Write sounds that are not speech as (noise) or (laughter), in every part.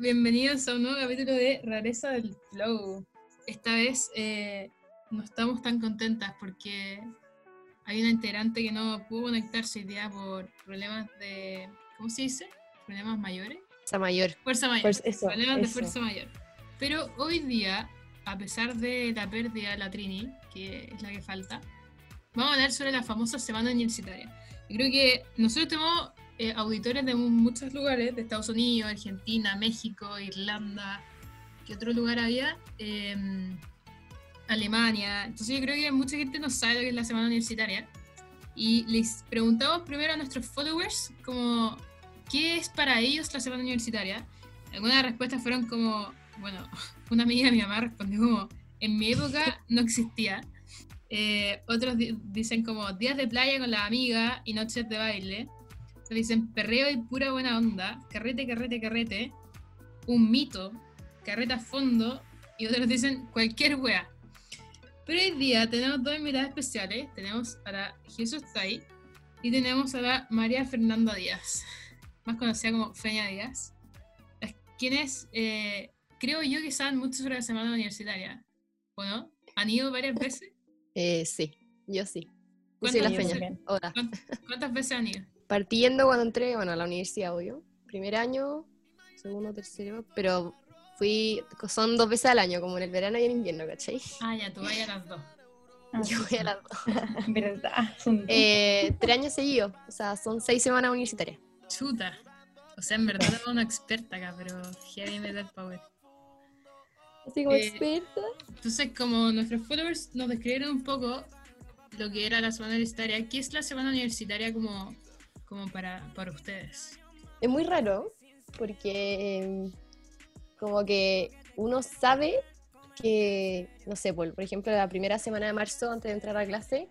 bienvenidos a un nuevo capítulo de Rareza del Flow. Esta vez eh, no estamos tan contentas porque hay una integrante que no pudo conectarse hoy día por problemas de, ¿cómo se dice? Problemas mayores. Fuerza mayor. Fuerza mayor. Pues eso, problemas de eso. fuerza mayor. Pero hoy día, a pesar de la pérdida de la Trini, que es la que falta, vamos a hablar sobre la famosa semana universitaria. Yo creo que nosotros tenemos eh, auditores de mu- muchos lugares, de Estados Unidos, Argentina, México, Irlanda, ¿qué otro lugar había? Em, Alemania. Entonces yo creo que mucha gente no sabe lo que es la semana universitaria. Y les preguntamos primero a nuestros followers como, ¿qué es para ellos la semana universitaria? Algunas respuestas fueron como, bueno, (laughs) una amiga de mi mamá respondió como, en mi época no existía. Eh, otros di- dicen como días de playa con la amiga y noches de baile. Otros dicen perreo y pura buena onda, carrete, carrete, carrete, un mito, carreta a fondo, y otros dicen cualquier wea. Pero hoy día tenemos dos invitadas especiales. Tenemos a la Jesús Tai y tenemos a la María Fernanda Díaz, más conocida como Feña Díaz, las quienes eh, creo yo que saben mucho sobre la semana universitaria, ¿o no? ¿Han ido varias veces? (laughs) Eh, sí, yo sí. Yo ¿Cuántas soy la feña. ¿Cuántas, cuántas veces han ido? Partiendo cuando entré, bueno, a la universidad, obvio. Primer año, segundo, tercero, pero fui, son dos veces al año, como en el verano y en invierno, ¿cachai? Ah, ya, tú vayas a las dos. Ah, (laughs) Yo voy a las dos. (laughs) ¿Verdad? Eh, tres años seguidos, o sea, son seis semanas universitarias. Chuta. O sea, en verdad era una experta acá, pero heavy metal power. Así como Eh, experta. Entonces, como nuestros followers nos describieron un poco lo que era la semana universitaria, ¿qué es la semana universitaria como, como para, para ustedes? Es muy raro, porque eh, como que uno sabe que, no sé, por, por ejemplo, la primera semana de marzo, antes de entrar a clase,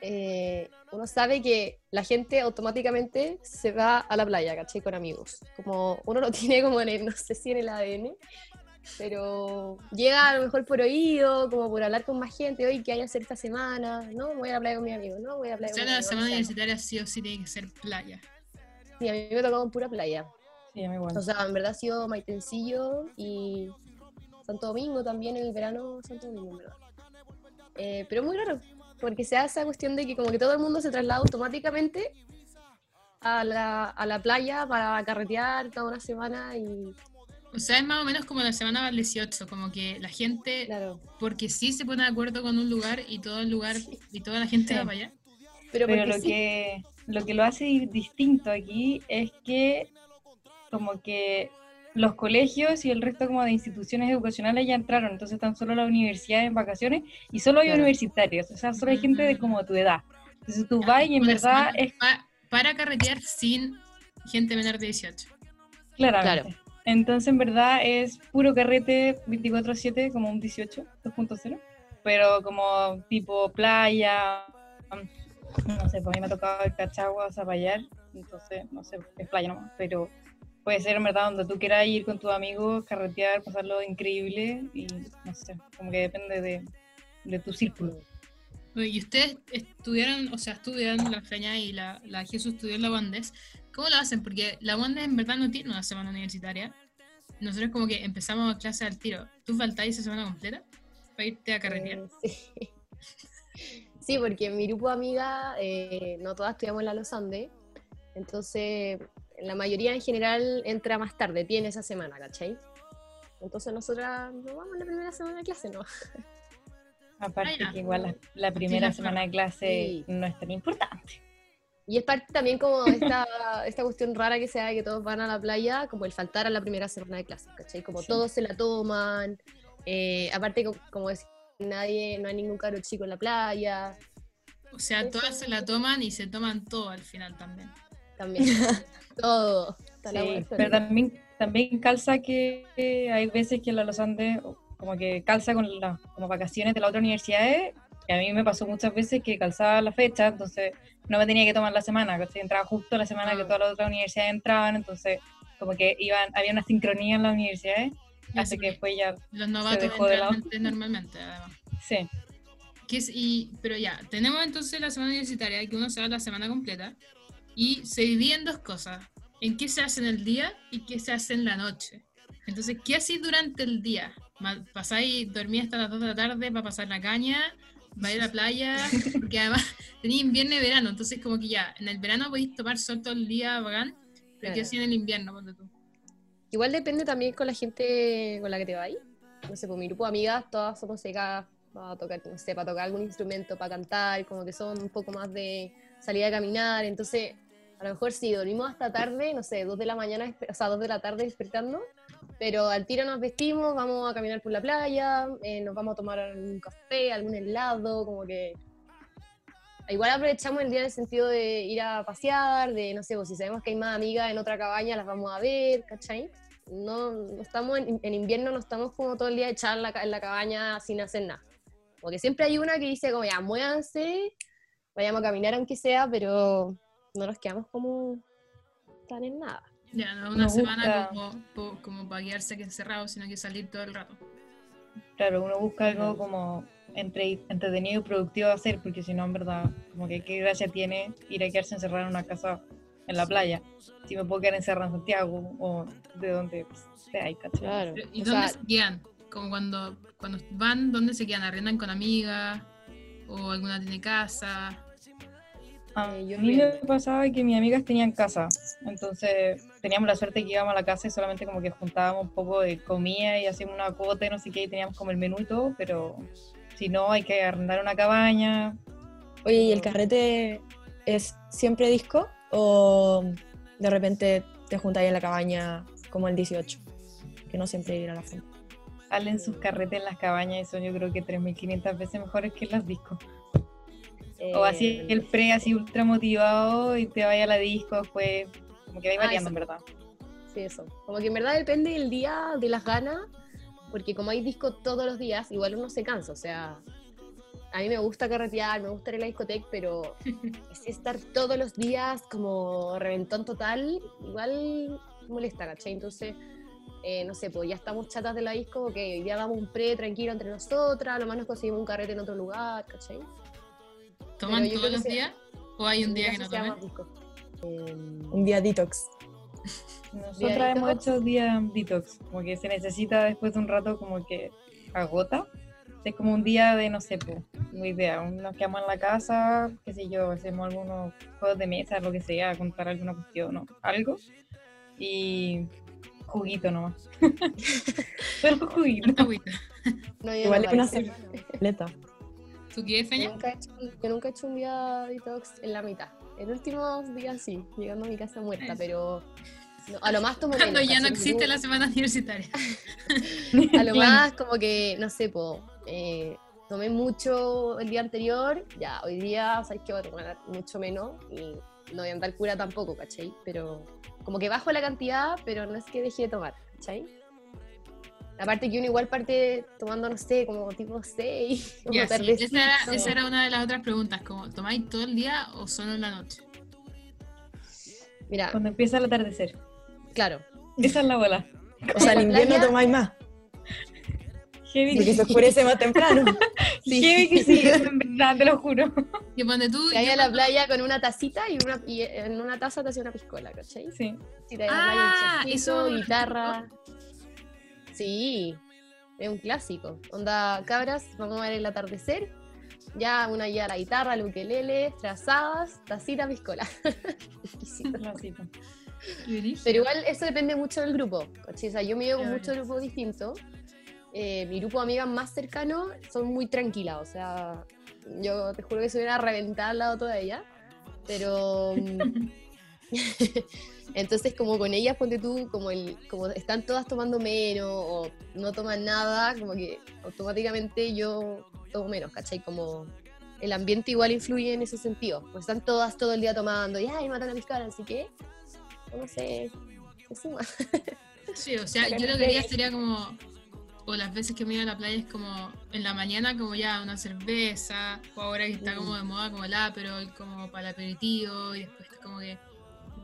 eh, uno sabe que la gente automáticamente se va a la playa, ¿cachai? Con amigos. Como uno lo (laughs) tiene como en el, no sé si en el ADN, pero llega a lo mejor por oído, como por hablar con más gente, hoy que hay que hacer esta semana? No, voy a la playa con mi amigo, no, voy a la sea, con mi la amigo, semana o sea, universitaria sí o sí tiene que ser playa. Sí, a mí me tocó en pura playa. Sí, a mí igual. O sea, en verdad ha sido Maitencillo y Santo Domingo también en el verano, Santo Domingo, en verdad. Eh, pero es muy raro, porque se hace esa cuestión de que como que todo el mundo se traslada automáticamente a la, a la playa para carretear toda una semana y O sea, es más o menos como la semana del 18, como que la gente, claro. porque sí se pone de acuerdo con un lugar y todo el lugar y toda la gente Sí. va para allá. Pero, Pero lo sí, que, lo que lo hace di- distinto aquí es que como que los colegios y el resto como de instituciones educacionales ya entraron, entonces están solo las universidades en vacaciones y solo hay Claro. universitarios, o sea, solo hay gente de como tu edad. Entonces tú vas y en la verdad es pa- para carretear sin gente menor de 18. claramente. Entonces en verdad es puro carrete 24/7 como un 18, 2.0, pero como tipo playa, no sé, pues a mí me ha tocado el Cachagua, Zapallar, entonces no sé, es playa nomás, pero puede ser en verdad donde tú quieras ir con tus amigos, carretear, pasarlo increíble y no sé, como que depende de, de tu círculo. Y ustedes estudiaron, o sea, estudian la Feña y la, Jesús estudió en la Wandes. ¿Cómo lo hacen? Porque la Wandes en verdad no tiene una semana universitaria. Nosotros como que empezamos a clase al tiro. ¿Tú faltáis esa semana completa para irte a carretear? eh, sí. (laughs) Sí, porque en mi grupo de amigas, eh, no todas estudiamos en la Los Andes, entonces la mayoría en general entra más tarde, tiene esa semana, ¿cachai? Entonces nosotras no vamos la primera semana de clase, ¿no? (laughs) Aparte Ah, ya. que igual la, la primera Tienes semana de clase Sí. no es tan importante. Y es parte también como esta, (laughs) esta cuestión rara que se da de que todos van a la playa, como el faltar a la primera semana de clase, ¿cachai? Como Sí. todos se la toman, eh, aparte co- como decir, nadie, no hay ningún caro chico en la playa, O sea, todas se la toman y se toman todo al final también. también, (laughs) todo. Sí, pero también, también calza que hay veces que la Los Andes como que calza con las como vacaciones de la otra universidad y a mí me pasó muchas veces que calzaba la fecha, entonces no me tenía que tomar la semana, ¿cachai? entraba justo la semana que Ah. todas las otras universidades entraban, entonces como que iban, había una sincronía en las universidades, así así que después ya, Los novatos dejó de lado. normalmente, además. sí, Que es, y, pero ya, tenemos entonces la semana universitaria, que uno se va la semana completa, y se divide en dos cosas. En qué se hace en el día y qué se hace en la noche. Entonces, ¿qué hacéis durante el día? ¿Pasáis, dormir hasta las 2 de la tarde para pasar la caña? ¿Vais a la playa? (laughs) Porque además (laughs) tenéis invierno y verano, entonces como que ya, en el verano podéis tomar sol todo el día, bacán, pero ¿qué hacéis en el invierno? tú? Igual depende también con la gente con la que te vais. No sé, por mi grupo de amigas, todas somos secas para tocar, no sé, para tocar algún instrumento, para cantar, como que son un poco más de salir a caminar, entonces a lo mejor sí, dormimos hasta tarde, no sé, dos de la mañana, o sea, dos de la tarde despertando, pero al tiro nos vestimos, vamos a caminar por la playa, eh, nos vamos a tomar algún café, algún helado, como que... Igual aprovechamos el día en el sentido de ir a pasear, de, no sé, pues si sabemos que hay más amigas en otra cabaña, las vamos a ver, ¿cachai? No, no estamos en, invierno, no estamos como todo el día echados en la, en la cabaña sin hacer nada. Porque siempre hay una que dice como, ya, muévanse, vayamos a caminar aunque sea, pero no nos quedamos como tan en nada. Ya, no una semana como, como para quedarse encerrado, sino que salir todo el rato. Claro, uno busca algo como entre, entretenido y productivo de hacer, porque si no, en verdad, como que qué gracia tiene ir a quedarse encerrado en una casa en la playa, si me puedo quedar encerrado en Santiago o de donde sea, Claro. ¿Y dónde se quedan? Como cuando, cuando van, ¿dónde se quedan? ¿Arrendan con amigas? ¿O alguna tiene casa? A eh, mí me pasaba que mis amigas tenían casa, entonces teníamos la suerte que íbamos a la casa y solamente como que juntábamos un poco de comida y hacíamos una cuota y no sé qué, y teníamos como el menú y todo, pero si no hay que arrendar una cabaña. Oye, ¿y el carrete es siempre disco o de repente te juntáis en la cabaña como el 18? Que no siempre ir a la fuente. Salen sus carretes en las cabañas y son yo creo que 3.500 veces mejores que las discos o así eh, el pre así ultra motivado y te vaya a la disco después, como que va ah, variando en verdad. Sí, eso. Como que en verdad depende del día, de las ganas, porque como hay disco todos los días, igual uno se cansa, o sea, a mí me gusta carretear, me gusta ir a la discoteca, pero (laughs) si estar todos los días como reventón total, igual molesta, ¿cachai? Entonces, eh, no sé, pues ya estamos chatas de la disco, que hoy día damos un pre tranquilo entre nosotras, lo más nos conseguimos un carrete en otro lugar, ¿cachai? ¿Toman todos los días? ¿O hay un día que no tomen? un día detox. Nosotras hemos hecho día detox, como que se necesita después de un rato como que agota. Es como un día de, no sé, pues, no idea, nos quedamos en la casa, qué sé yo, hacemos algunos juegos de mesa, lo que sea, contar alguna cuestión o algo. Y juguito nomás. (laughs) Solo juguito. No, Igual es una semana. ¿Tú qué, Feña? Yo nunca, he hecho, yo nunca he hecho un día detox en la mitad. El último día sí, llegando a mi casa muerta, pero a lo más tomo Cuando ya no existe la semana universitaria. (laughs) a lo (laughs) más como que, no sé, po, eh, tomé mucho el día anterior, ya hoy día sabéis que voy a tomar mucho menos y no voy a andar cura tampoco, ¿cachai? Pero como que bajo la cantidad, pero no es que deje de tomar, ¿cachai? Aparte que uno igual parte tomando, no sé, como tipo 6. (laughs) esa, era, esa, era, una de las otras preguntas, como ¿tomáis todo el día o solo en la noche? Mira. Cuando empieza el atardecer. Claro. Esa es la bola. O sea, (laughs) en invierno tomáis más. Heavy Porque se oscurece más temprano. (laughs) sí, Heavy que sí, en verdad, te lo juro. Y pone tú. Y a la playa con una tacita y, una, y en una taza te hacía una piscola, ¿cachai? Sí. Si te ah, eso. guitarra. Sí, es un clásico. Onda, cabras, vamos a ver el atardecer. Ya una ya la guitarra, el ukelele, trazadas, tacita, piscola. (laughs) Pero igual eso depende mucho del grupo. O sea, yo me llevo con muchos grupos distintos. Eh, mi grupo de amigas más cercano son muy tranquilas. O sea, yo te juro que se hubiera reventado al lado toda ella. Pero. (laughs) (laughs) Entonces, como con ellas, ponte tú, como, el, como están todas tomando menos o no toman nada, como que automáticamente yo tomo menos, ¿cachai? Como el ambiente igual influye en ese sentido. Pues están todas todo el día tomando y, ay, matan a mis caras, así que, no sé, se suma. (laughs) Sí, o sea, yo lo que haría sería como, o las veces que me iba a la playa es como en la mañana como ya una cerveza, o ahora que está como de moda como el pero como para el aperitivo, y después como que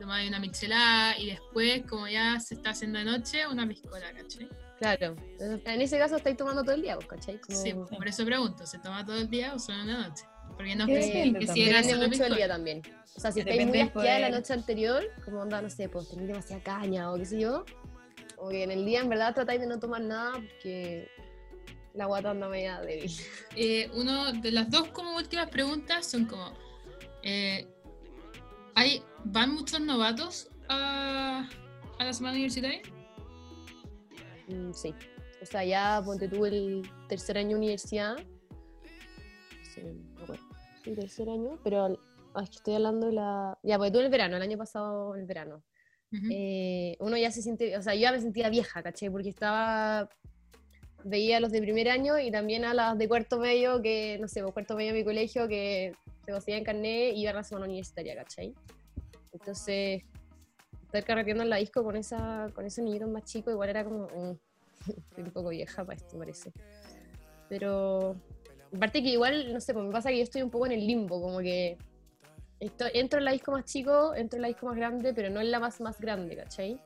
tomáis una michelada y después, como ya se está haciendo de noche, una piscola, ¿cachai? Claro, en ese caso estáis tomando todo el día, ¿cachai? Sí, por eso pregunto, ¿se toma todo el día o solo en la noche? Porque no sé que si era mucho el día también. O sea, si estáis muy asqueada la noche anterior, como onda, no sé, pues tenéis demasiada caña o qué sé yo, Como que en el día en verdad tratáis de no tomar nada porque la guata anda media débil. Eh, uno de las dos como últimas preguntas son como, eh, ¿hay, ¿van muchos novatos a, a la semana universitaria? Mm, sí. O sea, ya ponte tú el tercer año de universidad. Sí, acuerdo. Sí, tercer año, pero ay, es que estoy hablando de la. Ya, porque tú en el verano, el año pasado el verano. Eh, uno ya se siente, o sea, yo ya me sentía vieja, ¿caché? Porque estaba, veía a los de primer año y también a las de cuarto medio, que, no sé, pues, cuarto medio de mi colegio, que se conseguían carnet y iban a la semana universitaria, ¿cachai? Entonces, estar carreteando en la disco con, esa, con esos niñitos más chicos, igual era como, mm, (laughs) estoy un poco vieja para esto, parece. Pero, aparte que igual, no sé, pues me pasa que yo estoy un poco en el limbo, como que entro en la disco más chico, entro en la disco más grande, pero no en la más, más grande, ¿cachai?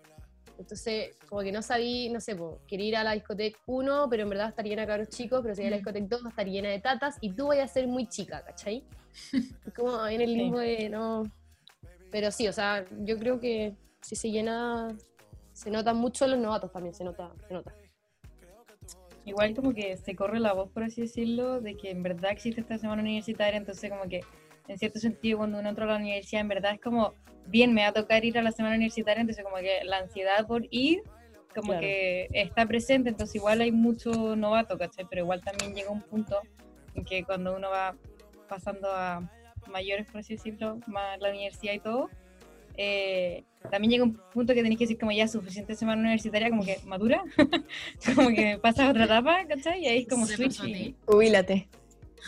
Entonces, como que no sabí, no sé, po, quería ir a la discoteca 1, pero en verdad estaría llena de cabros chicos, pero si voy a la Mm. discoteca 2 va a estar llena de tatas y tú vayas a ser muy chica, ¿cachai? (laughs) Como en el Sí. limbo de no. Pero sí, o sea, yo creo que si se llena, se notan mucho los novatos también, se nota, se nota. Igual como que se corre la voz, por así decirlo, de que en verdad existe esta semana universitaria, entonces como que en cierto sentido cuando uno entra a la universidad en verdad es como, bien, me va a tocar ir a la semana universitaria, entonces como que la ansiedad por ir como Claro. que está presente, entonces igual hay mucho novato, ¿cachai? Pero igual también llega un punto en que cuando uno va pasando a mayores, por así decirlo, más la universidad y todo, eh, también llega un punto que tenéis que decir como ya suficiente semana universitaria, como que madura, (laughs) como que pasas a otra etapa, ¿cachai? Y ahí es como ¿Se switch a y ti?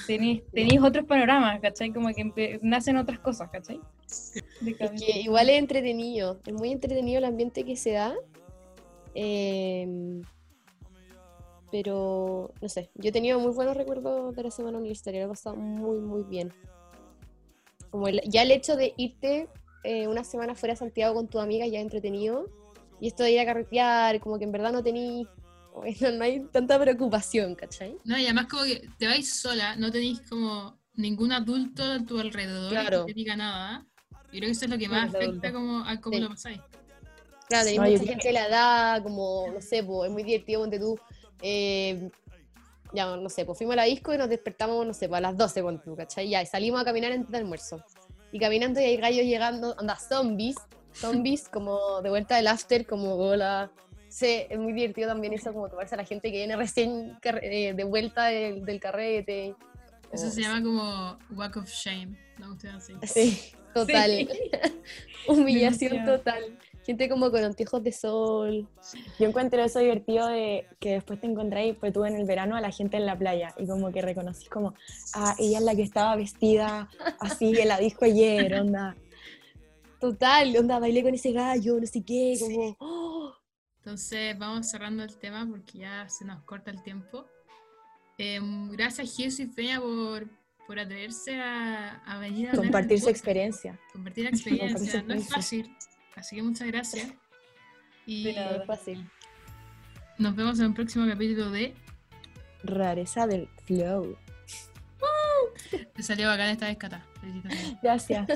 Tenéis, tenéis otros panoramas, ¿cachai? Como que nacen otras cosas, ¿cachai? Es que igual es entretenido, es muy entretenido el ambiente que se da. em, pero, no sé, yo he tenido muy buenos recuerdos de la semana universitaria, lo he pasado muy, muy bien. Como el- ya el hecho de irte eh, una semana fuera de Santiago con tu amiga ya es entretenido. Y esto de ir a carretear, como que en verdad no tení, no, hay tanta preocupación, ¿cachai? No, y además como que te vais sola, no tenéis como ningún adulto a tu alrededor Claro. que te diga nada. Yo creo que eso es lo que más es afecta como a cómo Sí. lo pasáis. Claro, tenés No, mucha gente de la edad, como, no sé, pues, es muy divertido, ponte tú. eh, ya, no sé, pues fuimos a la disco y nos despertamos, no sé, pues, a las 12, ponte tú, ¿cachai? Ya, y salimos a caminar antes del almuerzo. Y caminando y hay gallos llegando, anda, zombies, zombies, como de vuelta del after, como hola. Sí, es muy divertido también eso, como tomarse a la gente que viene recién eh, de vuelta del, del carrete. Eso O- se llama como walk of shame, ¿no? Ustedes así. Sí, total. Sí. (laughs) Humillación Demasiado. total. Gente como con anteojos de sol. Yo encuentro eso divertido de que después te encontráis, pues tú en el verano, a la gente en la playa y como que reconocís como, ah, ella es la que estaba vestida así (laughs) en la disco ayer, onda. Total, onda, bailé con ese gallo, no sé qué, como, ¡oh! Entonces vamos cerrando el tema porque ya se nos corta el tiempo. Em, gracias Jesús y Feña por, por atreverse a, a venir a (laughs) Compartir su experiencia. Compartir la Compartir experiencia. No es fácil. Así que muchas gracias. (laughs) Y. No es fácil. nos vemos en un próximo capítulo de... Rareza del flow. (laughs) Te salió bacán esta vez, Cata. Gracias.